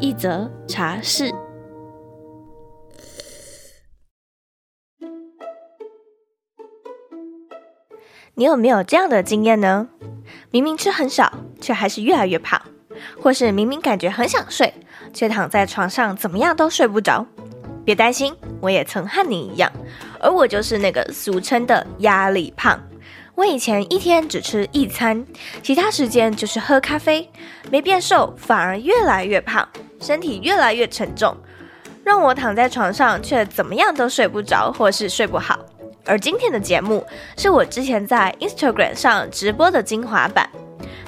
一则茶室。你有没有这样的经验呢？明明吃很少，却还是越来越胖。或是明明感觉很想睡，却躺在床上怎么样都睡不着。别担心，我也曾和你一样，而我就是那个俗称的压力胖。我以前一天只吃一餐，其他时间就是喝咖啡，没变瘦，反而越来越胖，身体越来越沉重，让我躺在床上却怎么样都睡不着，或是睡不好。而今天的节目是我之前在 Instagram 上直播的精华版。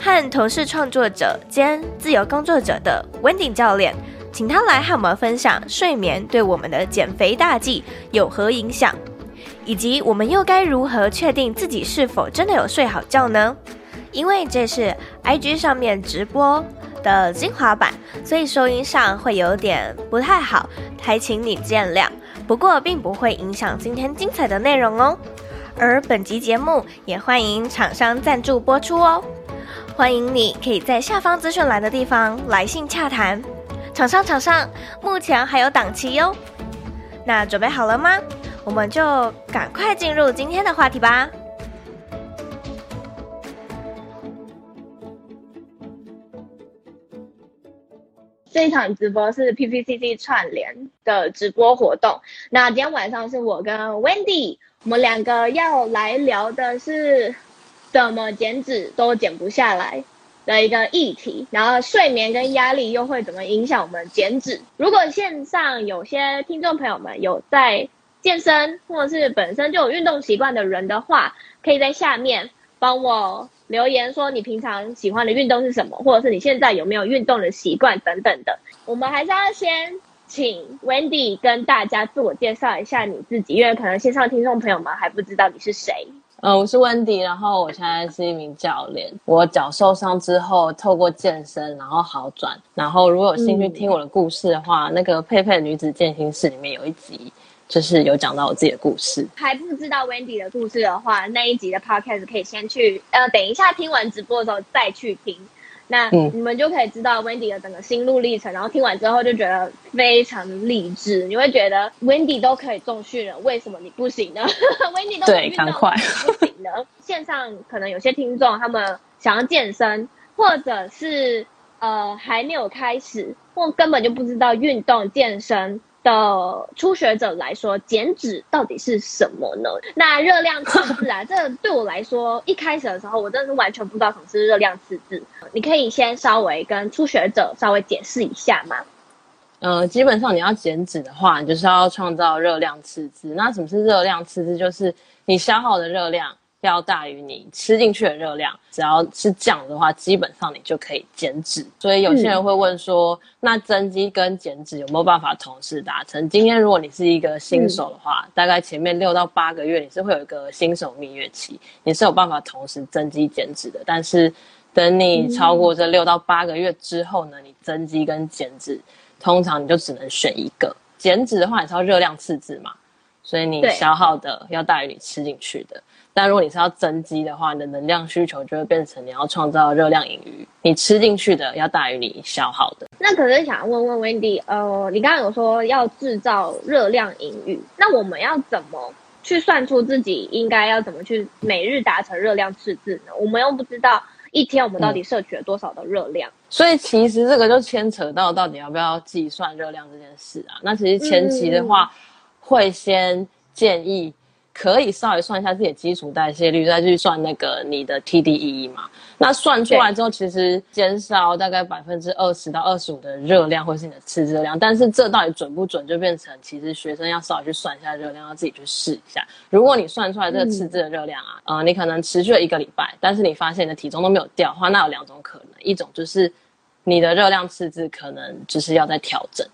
和同事创作者兼自由工作者的 Wendy 教练，请他来和我们分享睡眠对我们的减肥大计有何影响，以及我们又该如何确定自己是否真的有睡好觉呢？因为这是 IG 上面直播的精华版，所以收音上会有点不太好，还请你见谅。不过并不会影响今天精彩的内容哦。而本集节目也欢迎厂商赞助播出哦。欢迎你，可以在下方资讯栏的地方来信洽谈。厂商，厂商，目前还有档期哟。那准备好了吗？我们就赶快进入今天的话题吧。这一场直播是 PPCC 串联的直播活动。那今天晚上是我跟 Wendy，我们两个要来聊的是。怎么减脂都减不下来的一个议题，然后睡眠跟压力又会怎么影响我们减脂？如果线上有些听众朋友们有在健身或者是本身就有运动习惯的人的话，可以在下面帮我留言说你平常喜欢的运动是什么，或者是你现在有没有运动的习惯等等的。我们还是要先请 Wendy 跟大家自我介绍一下你自己，因为可能线上听众朋友们还不知道你是谁。呃，我是 Wendy，然后我现在是一名教练。我脚受伤之后，透过健身然后好转。然后如果有兴趣听我的故事的话，嗯、那个佩佩女子健心室里面有一集，就是有讲到我自己的故事。还不知道 Wendy 的故事的话，那一集的 Podcast 可以先去，呃，等一下听完直播的时候再去听。那你们就可以知道 Wendy 的整个心路历程，然后听完之后就觉得非常励志。你会觉得 Wendy 都可以重训了，为什么你不行呢？Wendy 都可以运动，你不行呢？线上可能有些听众他们想要健身，或者是呃还没有开始，或根本就不知道运动健身。的初学者来说，减脂到底是什么呢？那热量赤字啊，这对我来说，一开始的时候，我真的是完全不知道什么是热量赤字。你可以先稍微跟初学者稍微解释一下吗？呃，基本上你要减脂的话，你就是要创造热量赤字。那什么是热量赤字？就是你消耗的热量。要大于你吃进去的热量，只要是这样的话，基本上你就可以减脂。所以有些人会问说，嗯、那增肌跟减脂有没有办法同时达成？今天如果你是一个新手的话，嗯、大概前面六到八个月你是会有一个新手蜜月期，你是有办法同时增肌减脂的。但是等你超过这六到八个月之后呢，你增肌跟减脂，通常你就只能选一个。减脂的话，你是要热量赤字嘛，所以你消耗的要大于你吃进去的。但如果你是要增肌的话，你的能量需求就会变成你要创造热量盈余，你吃进去的要大于你消耗的。那可是想问问 Wendy，呃，你刚刚有说要制造热量盈余，那我们要怎么去算出自己应该要怎么去每日达成热量赤字呢？我们又不知道一天我们到底摄取了多少的热量。嗯，所以其实这个就牵扯到到底要不要计算热量这件事啊。那其实前期的话，会先建议。可以稍微算一下自己的基础代谢率，再去算那个你的 TDEE 嘛。那算出来之后，其实减少大概百分之二十到二十五的热量，或是你的吃热量。但是这到底准不准，就变成其实学生要稍微去算一下热量，要自己去试一下。如果你算出来这个赤字的热量啊，嗯、呃，你可能持续了一个礼拜，但是你发现你的体重都没有掉的话，那有两种可能，一种就是你的热量赤字可能就是要再调整。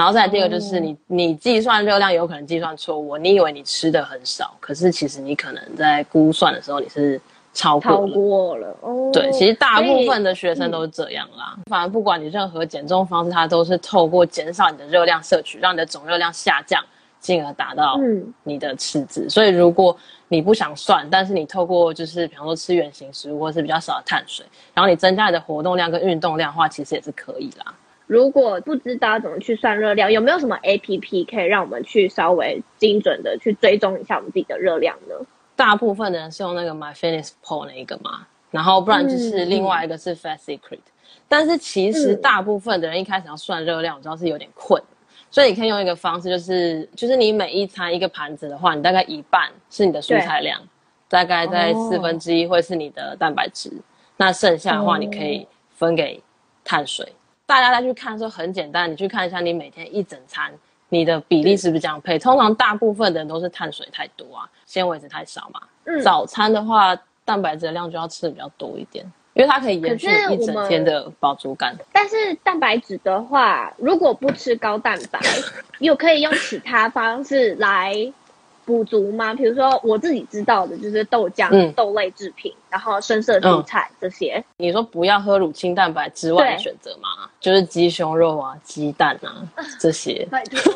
然后再来第二个就是你、嗯、你计算热量有可能计算错误，你以为你吃的很少，可是其实你可能在估算的时候你是超过了。超过了哦。对，其实大部分的学生都是这样啦。嗯、反正不管你任何减重方式，它都是透过减少你的热量摄取，让你的总热量下降，进而达到你的赤字。嗯、所以如果你不想算，但是你透过就是比方说吃原型食物，或是比较少的碳水，然后你增加你的活动量跟运动量的话，其实也是可以啦。如果不知道怎么去算热量，有没有什么 APP 可以让我们去稍微精准的去追踪一下我们自己的热量呢？大部分的人是用那个 MyFitnessPal 那一个嘛，然后不然就是另外一个是 Fat Secret，嗯。但是其实大部分的人一开始要算热量，我知道是有点困，所以你可以用一个方式，就是就是你每一餐一个盘子的话，你大概一半是你的蔬菜量，大概在四分之一会是你的蛋白质，哦，那剩下的话你可以分给碳水。大家再去看的时候很简单，你去看一下你每天一整餐，你的比例是不是这样配？通常大部分的人都是碳水太多啊，纤维质太少嘛。嗯。早餐的话，蛋白质的量就要吃的比较多一点，因为它可以延续一整天的饱足感。但是蛋白质的话，如果不吃高蛋白，又可以用其他方式来。补足吗？比如说我自己知道的就是豆浆、嗯、豆类制品，然后深色蔬菜、嗯、这些。你说不要喝乳清蛋白之外的选择吗？就是鸡胸肉啊、鸡蛋啊这些。拜托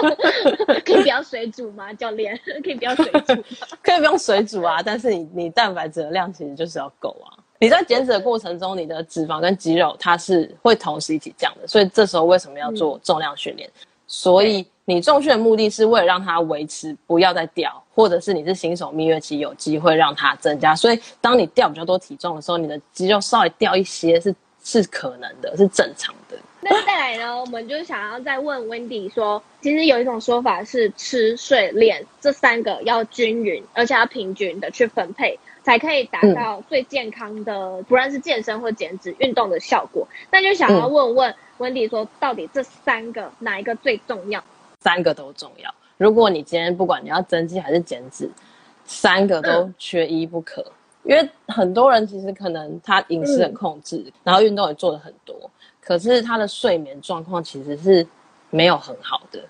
可以不要水煮吗，教练？可以不要水煮？可以不用水煮啊，但是你你蛋白质的量其实就是要够啊。你在减脂的过程中，你的脂肪跟肌肉它是会同时一起降的，所以这时候为什么要做重量训练？嗯、所以。你重训的目的是为了让它维持，不要再掉，或者是你是新手蜜月期有机会让它增加。所以当你掉比较多体重的时候，你的肌肉稍微掉一些是是可能的，是正常的。那再来呢，我们就想要再问 Wendy 说，其实有一种说法是吃、睡、练这三个要均匀，而且要平均的去分配，才可以达到最健康的，嗯、不论是健身或减脂运动的效果。那就想要问问 Wendy 说，到底这三个哪一个最重要？三个都重要。如果你今天不管你要增肌还是减脂，三个都缺一不可。因为很多人其实可能他饮食很控制，嗯、然后运动也做得很多，可是他的睡眠状况其实是没有很好的。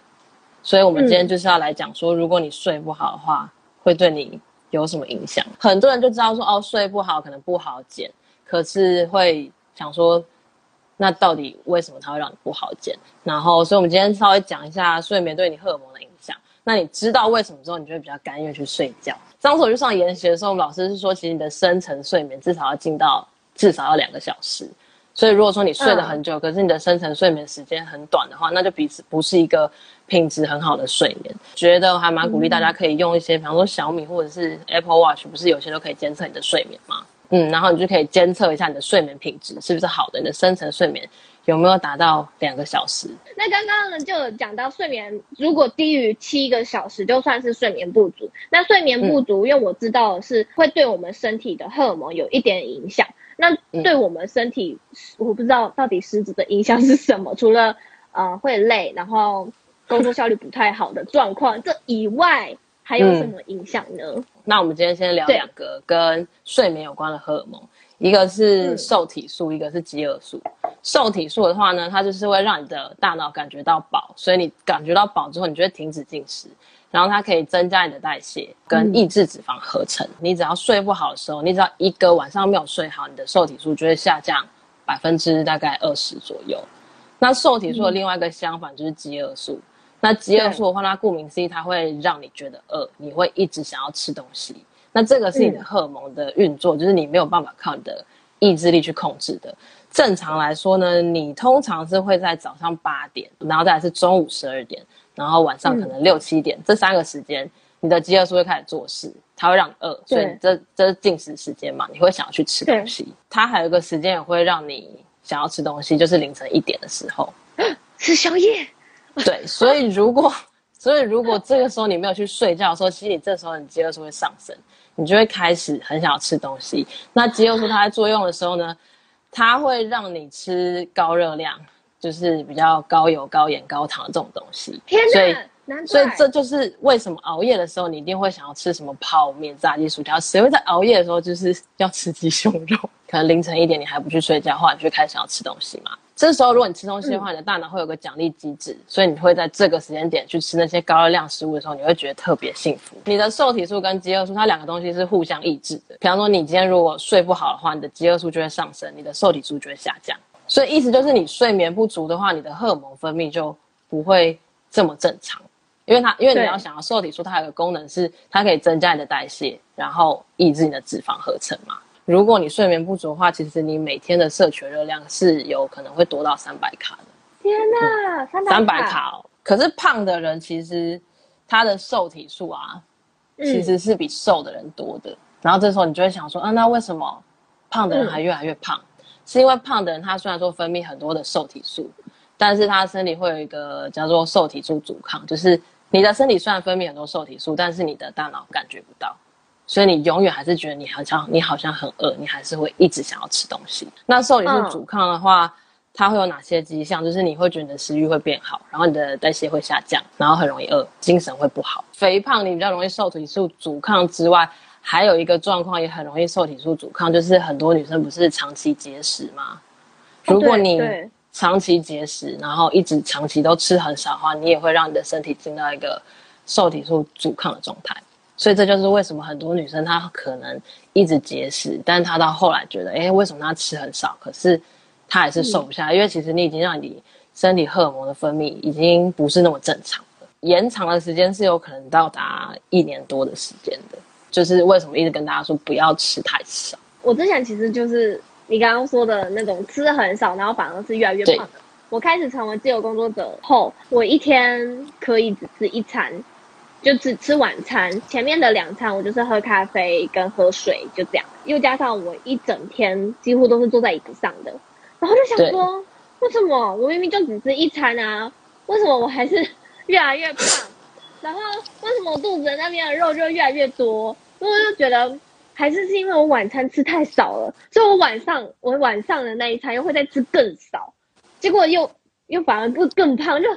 所以我们今天就是要来讲说，如果你睡不好的话，会对你有什么影响？很多人就知道说，哦，睡不好可能不好减，可是会想说。那到底为什么它会让你不好减？然后，所以我们今天稍微讲一下睡眠对你荷尔蒙的影响。那你知道为什么之后，你就会比较甘愿去睡觉。上次我去上研习的时候，我们老师是说，其实你的深层睡眠至少要进到至少要两个小时。所以如果说你睡了很久，嗯、可是你的深层睡眠时间很短的话，那就彼此不是一个品质很好的睡眠。觉得还蛮鼓励大家可以用一些，比方说小米或者是 Apple Watch，不是有些都可以监测你的睡眠吗？嗯，然后你就可以监测一下你的睡眠品质是不是好的，你的深层睡眠有没有达到两个小时？那刚刚呢就有讲到睡眠如果低于七个小时就算是睡眠不足。那睡眠不足，嗯、因为我知道是会对我们身体的荷尔蒙有一点影响。那对我们身体，嗯、我不知道到底实质的影响是什么，除了呃会累，然后工作效率不太好的状况，这以外。还有什么影响呢？嗯，那我们今天先聊两个跟睡眠有关的荷尔蒙，一个是瘦体素，嗯、一个是饥饿素。瘦体素的话呢，它就是会让你的大脑感觉到饱，所以你感觉到饱之后，你就会停止进食，然后它可以增加你的代谢跟抑制脂肪合成。嗯、你只要睡不好的时候，你只要一个晚上没有睡好，你的瘦体素就会下降百分之大概二十左右。那瘦体素的另外一个相反就是饥饿素。那饥饿素的话，它顾名思义，它会让你觉得饿，你会一直想要吃东西。那这个是你的荷尔蒙的运作，嗯、就是你没有办法靠你的意志力去控制的。正常来说呢，你通常是会在早上八点，然后再来是中午十二点，然后晚上可能六七点、嗯、这三个时间，你的饥饿素会开始做事，它会让你饿，所以这这是进食时间嘛，你会想要去吃东西。它还有一个时间也会让你想要吃东西，就是凌晨一点的时候，吃宵夜。对，所以如果，所以如果这个时候你没有去睡觉的时候，其实你这时候你饥饿素会上升，你就会开始很想要吃东西。那饥饿素它在作用的时候呢，它会让你吃高热量，就是比较高油、高盐、高糖的这种东西。天以所以这就是为什么熬夜的时候你一定会想要吃什么泡面、炸鸡、薯条。谁会在熬夜的时候就是要吃鸡胸肉？可能凌晨一点你还不去睡觉的话，你就开始想要吃东西嘛。这时候，如果你吃东西的话，你的大脑会有个奖励机制，嗯、所以你会在这个时间点去吃那些高热量食物的时候，你会觉得特别幸福。你的瘦体素跟饥饿素，它两个东西是互相抑制的。比方说，你今天如果睡不好的话，你的饥饿素就会上升，你的瘦体素就会下降。所以意思就是，你睡眠不足的话，你的荷尔蒙分泌就不会这么正常。因为它，因为你要想要瘦体素，它有个功能是它可以增加你的代谢，然后抑制你的脂肪合成嘛。如果你睡眠不足的话，其实你每天的摄取热量是有可能会多到三百卡的。天哪，三百三百卡哦！可是胖的人其实他的瘦体素啊，其实是比瘦的人多的。嗯、然后这时候你就会想说，啊，那为什么胖的人还越来越胖？嗯、是因为胖的人他虽然说分泌很多的瘦体素，但是他身体会有一个叫做瘦体素阻抗，就是你的身体虽然分泌很多瘦体素，但是你的大脑感觉不到。所以你永远还是觉得你好像你好像很饿，你还是会一直想要吃东西。那瘦体素阻抗的话，嗯、它会有哪些迹象？就是你会觉得你的食欲会变好，然后你的代谢会下降，然后很容易饿，精神会不好。肥胖你比较容易瘦体素阻抗之外，还有一个状况也很容易瘦体素阻抗，就是很多女生不是长期节食吗？如果你长期节食，然后一直长期都吃很少的话，你也会让你的身体进到一个受体素阻抗的状态。所以这就是为什么很多女生她可能一直节食，但是她到后来觉得，哎，为什么她吃很少，可是她还是瘦不下来？嗯、因为其实你已经让你身体荷尔蒙的分泌已经不是那么正常了。延长的时间是有可能到达一年多的时间的。就是为什么一直跟大家说不要吃太少？我之前其实就是你刚刚说的那种吃很少，然后反而是越来越胖的。我开始成为自由工作者后，我一天可以只吃一餐。就只吃晚餐，前面的两餐我就是喝咖啡跟喝水，就这样。又加上我一整天几乎都是坐在椅子上的，然后就想说，为什么我明明就只吃一餐啊？为什么我还是 越来越胖？然后为什么我肚子那边的肉就越来越多？所以我就觉得还是是因为我晚餐吃太少了，所以我晚上我晚上的那一餐又会再吃更少，结果又又反而不更胖，就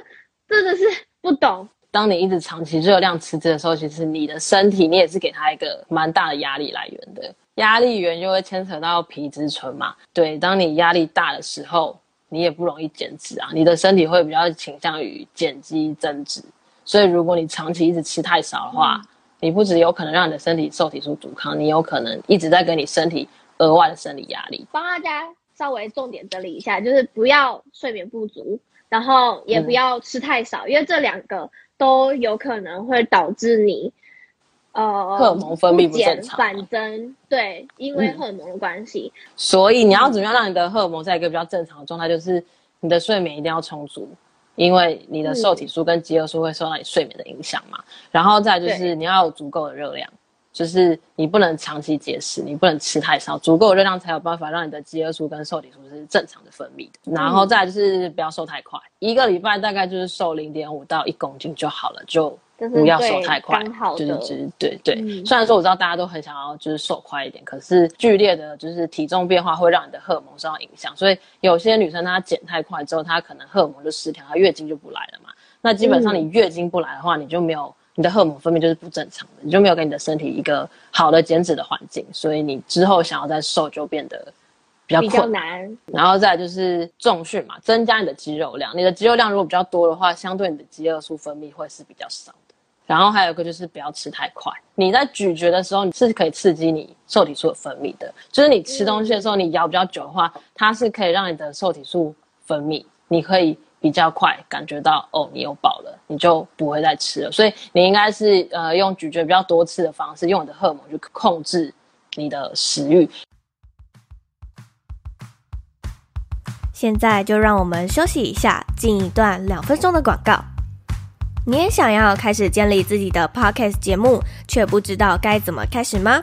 真的是不懂。当你一直长期热量赤字的时候，其实你的身体你也是给他一个蛮大的压力来源的。压力源就会牵扯到皮质醇嘛。对，当你压力大的时候，你也不容易减脂啊。你的身体会比较倾向于减肌增脂。所以如果你长期一直吃太少的话，嗯、你不只有可能让你的身体受体素阻抗，你有可能一直在给你身体额外的生理压力。帮大家稍微重点整理一下，就是不要睡眠不足，然后也不要吃太少，嗯、因为这两个。都有可能会导致你，呃，荷尔蒙分泌不正常，反增，对，因为荷尔蒙的关系。嗯。所以你要怎么样让你的荷尔蒙在一个比较正常的状态？就是你的睡眠一定要充足，因为你的受体素跟饥饿素会受到你睡眠的影响嘛。嗯、然后再就是你要有足够的热量，就是你不能长期节食，你不能吃太少，足够的热量才有办法让你的饥饿素跟受体素是正常的分泌的。然后再就是不要瘦太快。一个礼拜大概就是瘦零点五到一公斤就好了，就不要瘦太快，就是就是对对。嗯、虽然说我知道大家都很想要就是瘦快一点，可是剧烈的就是体重变化会让你的荷尔蒙受到影响，所以有些女生她减太快之后，她可能荷尔蒙就失调，她月经就不来了嘛。那基本上你月经不来的话，你就没有你的荷尔蒙分泌就是不正常的，你就没有给你的身体一个好的减脂的环境，所以你之后想要再瘦就变得。比较，比较难，然后再就是重训嘛，增加你的肌肉量。你的肌肉量如果比较多的话，相对你的饥饿素分泌会是比较少的。然后还有一个就是不要吃太快。你在咀嚼的时候，你是可以刺激你瘦体素的分泌的。就是你吃东西的时候，你咬比较久的话，它是可以让你的瘦体素分泌，你可以比较快感觉到哦，你有饱了，你就不会再吃了。所以你应该是呃用咀嚼比较多次的方式，用你的荷尔蒙去控制你的食欲。现在就让我们休息一下，进一段两分钟的广告。你也想要开始建立自己的 podcast 节目，却不知道该怎么开始吗？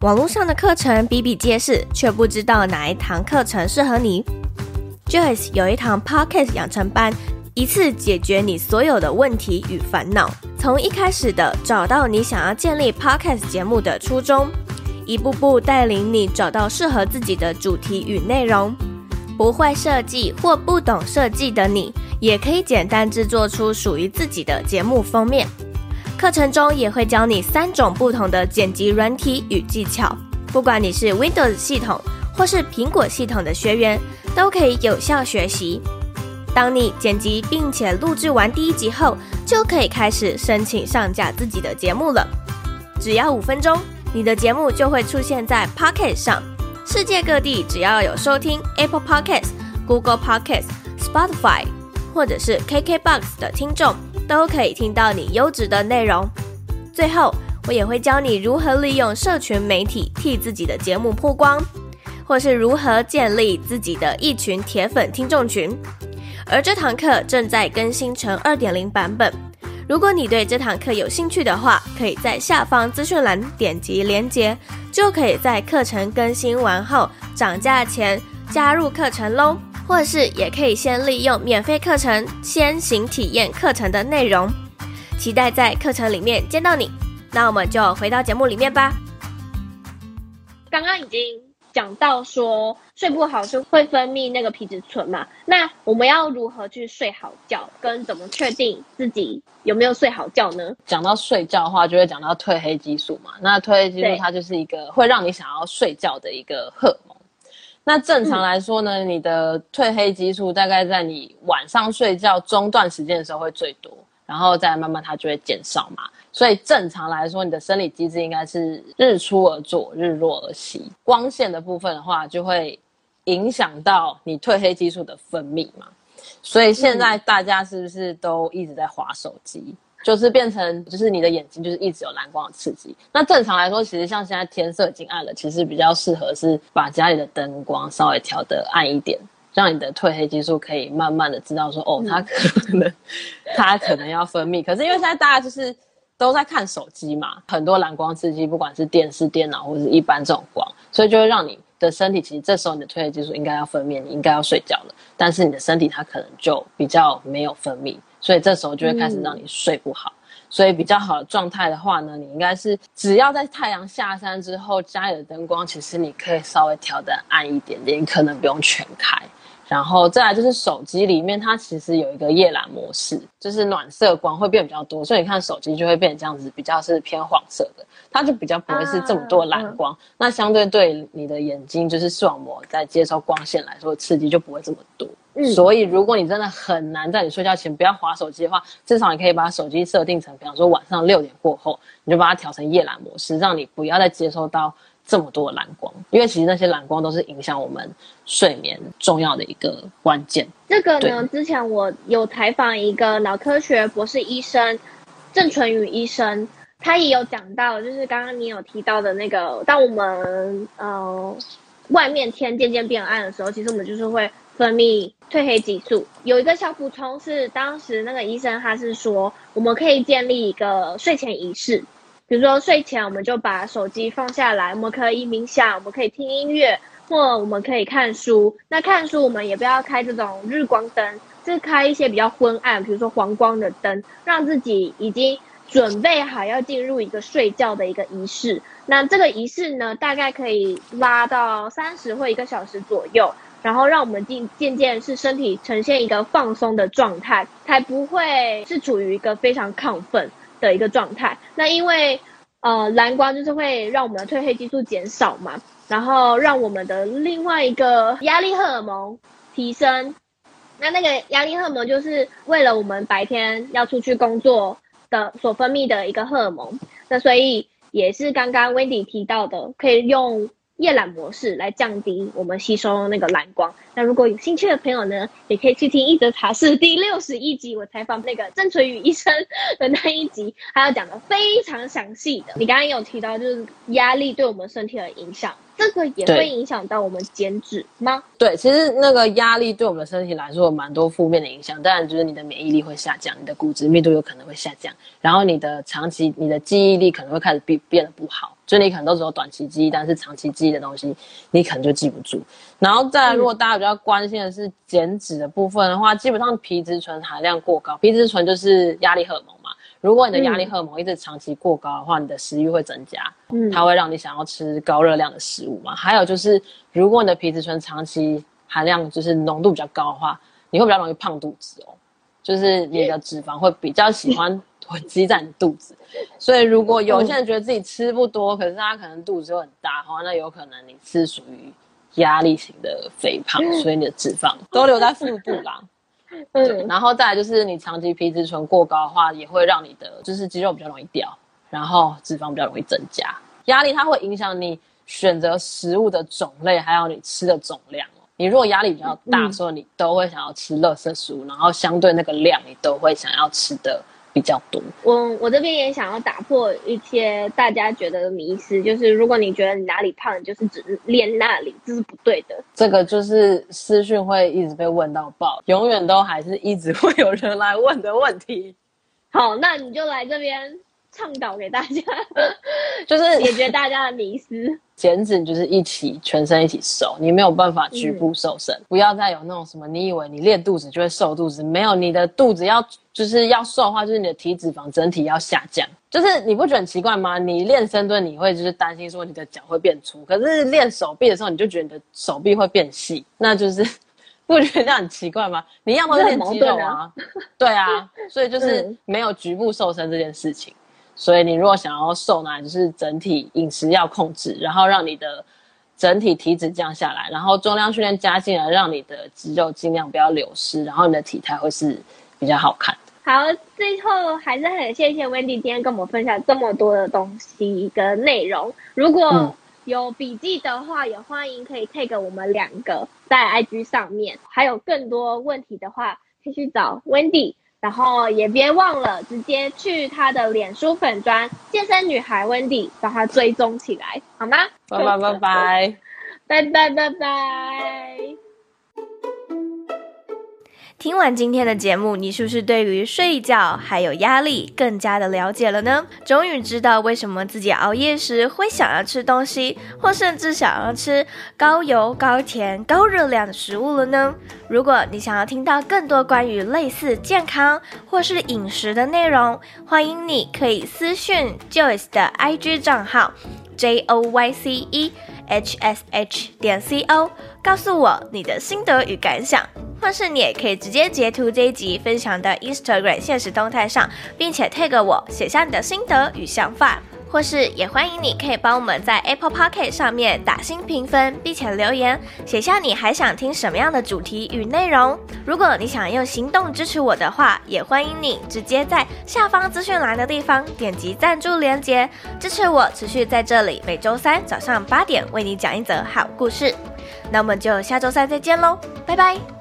网络上的课程比比皆是，却不知道哪一堂课程适合你。Joyce 有一堂 podcast 养成班，一次解决你所有的问题与烦恼。从一开始的找到你想要建立 podcast 节目的初衷，一步步带领你找到适合自己的主题与内容。不会设计或不懂设计的你，也可以简单制作出属于自己的节目封面。课程中也会教你三种不同的剪辑软体与技巧，不管你是 Windows 系统或是苹果系统的学员都可以有效学习。当你剪辑并且录制完第一集后，就可以开始申请上架自己的节目了。只要五分钟，你的节目就会出现在 Pocket 上。世界各地只要有收听 Apple Podcast、Google Podcast、Spotify 或者是 KKBox 的听众，都可以听到你优质的内容。最后，我也会教你如何利用社群媒体替自己的节目曝光，或是如何建立自己的一群铁粉听众群。而这堂课正在更新成二点零版本。如果你对这堂课有兴趣的话，可以在下方资讯栏点击链接，就可以在课程更新完后涨价前加入课程喽。或是也可以先利用免费课程先行体验课程的内容。期待在课程里面见到你。那我们就回到节目里面吧。刚刚已经。讲到说睡不好是会分泌那个皮质醇嘛？那我们要如何去睡好觉，跟怎么确定自己有没有睡好觉呢？讲到睡觉的话，就会讲到褪黑激素嘛。那褪黑激素它就是一个会让你想要睡觉的一个荷尔蒙。那正常来说呢，嗯、你的褪黑激素大概在你晚上睡觉中段时间的时候会最多，然后再慢慢它就会减少嘛。所以正常来说，你的生理机制应该是日出而作，日落而息。光线的部分的话，就会影响到你褪黑激素的分泌嘛。所以现在大家是不是都一直在划手机？嗯、就是变成，就是你的眼睛就是一直有蓝光的刺激。那正常来说，其实像现在天色已经暗了，其实比较适合是把家里的灯光稍微调得暗一点，让你的褪黑激素可以慢慢的知道说，哦，它可能，它可能要分泌。可是因为现在大家就是。都在看手机嘛，很多蓝光刺激，不管是电视、电脑或者是一般这种光，所以就会让你的身体，其实这时候你的褪黑激素应该要分泌，你应该要睡觉了，但是你的身体它可能就比较没有分泌，所以这时候就会开始让你睡不好。所以比较好的状态的话呢，你应该是只要在太阳下山之后，家里的灯光其实你可以稍微调得暗一点点，你可能不用全开。然后再来就是手机里面，它其实有一个夜蓝模式，就是暖色光会变比较多，所以你看手机就会变这样子，比较是偏黄色的，它就比较不会是这么多蓝光。啊嗯、那相对对你的眼睛，就是视网膜在接收光线来说，刺激就不会这么多。嗯，所以如果你真的很难在你睡觉前不要划手机的话，至少你可以把手机设定成，比方说晚上六点过后，你就把它调成夜蓝模式，让你不要再接收到。这么多蓝光，因为其实那些蓝光都是影响我们睡眠重要的一个关键。这个呢，之前我有采访一个脑科学博士医生郑淳宇医生，他也有讲到，就是刚刚你有提到的那个，当我们呃外面天渐渐变暗的时候，其实我们就是会分泌褪黑激素。有一个小补充是，当时那个医生他是说，我们可以建立一个睡前仪式。比如说睡前我们就把手机放下来，我们可以冥想，我们可以听音乐，或我们可以看书。那看书我们也不要开这种日光灯，是开一些比较昏暗，比如说黄光的灯，让自己已经准备好要进入一个睡觉的一个仪式。那这个仪式呢，大概可以拉到三十或一个小时左右，然后让我们渐渐渐是身体呈现一个放松的状态，才不会是处于一个非常亢奋的一个状态，那因为呃蓝光就是会让我们的褪黑激素减少嘛，然后让我们的另外一个压力荷尔蒙提升，那那个压力荷尔蒙就是为了我们白天要出去工作的所分泌的一个荷尔蒙，那所以也是刚刚 Wendy 提到的，可以用。夜览模式来降低我们吸收那个蓝光。那如果有兴趣的朋友呢，也可以去听《一则茶室》第六十一集，我采访那个郑淳宇医生的那一集，还要讲的非常详细的。你刚刚有提到，就是压力对我们身体的影响。这个也会影响到我们减脂吗？对，其实那个压力对我们身体来说有蛮多负面的影响。当然，就是你的免疫力会下降，你的骨质密度有可能会下降，然后你的长期你的记忆力可能会开始变变得不好。就你可能都只有短期记忆，但是长期记忆的东西你可能就记不住。然后再来，如果大家比较关心的是减脂的部分的话，嗯、基本上皮质醇含量过高，皮质醇就是压力荷尔蒙嘛。如果你的压力荷尔蒙一直长期过高的话，嗯、你的食欲会增加，嗯，它会让你想要吃高热量的食物嘛。还有就是，如果你的皮质醇长期含量就是浓度比较高的话，你会比较容易胖肚子哦，就是你的脂肪会比较喜欢囤 积在你肚子。所以如果有些人觉得自己吃不多，可是他可能肚子又很大的话，那有可能你是属于压力型的肥胖，所以你的脂肪都留在腹部啦。嗯，然后再来就是你长期皮质醇过高的话，也会让你的就是肌肉比较容易掉，然后脂肪比较容易增加。压力它会影响你选择食物的种类，还有你吃的总量。你如果压力比较大的时候，你都会想要吃垃圾食物，然后相对那个量，你都会想要吃的比较多。我我这边也想要打破一些大家觉得的迷思，就是如果你觉得你哪里胖，就是只练那里，这是不对的。这个就是私讯会一直被问到爆，永远都还是一直会有人来问的问题。好，那你就来这边。倡导给大家，就是解决大家的迷思。减脂就是一起全身一起瘦，你没有办法局部瘦身。嗯、不要再有那种什么，你以为你练肚子就会瘦肚子，没有，你的肚子要就是要瘦的话，就是你的体脂肪整体要下降。就是你不觉得很奇怪吗？你练深蹲，你会就是担心说你的脚会变粗，可是练手臂的时候，你就觉得你的手臂会变细，那就是 不觉得这样很奇怪吗？你要么是练肌肉啊，啊对啊，所以就是 没有局部瘦身这件事情。所以你如果想要瘦呢，就是整体饮食要控制，然后让你的整体体脂降下来，然后重量训练加进来，让你的肌肉尽量不要流失，然后你的体态会是比较好看。好，最后还是很谢谢 Wendy 今天跟我们分享这么多的东西跟内容。如果有笔记的话，也欢迎可以 take 我们两个在 IG 上面，还有更多问题的话，可以去找 Wendy。然后也别忘了直接去她的脸书粉砖健身女孩 Wendy，把她追踪起来，好吗？拜拜 拜拜，拜拜拜拜。听完今天的节目，你是不是对于睡觉还有压力更加的了解了呢？终于知道为什么自己熬夜时会想要吃东西，或甚至想要吃高油、高甜、高热量的食物了呢？如果你想要听到更多关于类似健康或是饮食的内容，欢迎你可以私讯 Joyce 的 IG 账号 J O Y C E H S H 点 C O，告诉我你的心得与感想。或是你也可以直接截图这一集分享的 Instagram 现实动态上，并且 tag 我，写下你的心得与想法。或是也欢迎你可以帮我们在 Apple Podcast 上面打新评分，并且留言写下你还想听什么样的主题与内容。如果你想用行动支持我的话，也欢迎你直接在下方资讯栏的地方点击赞助连接，支持我持续在这里每周三早上八点为你讲一则好故事。那我们就下周三再见喽，拜拜。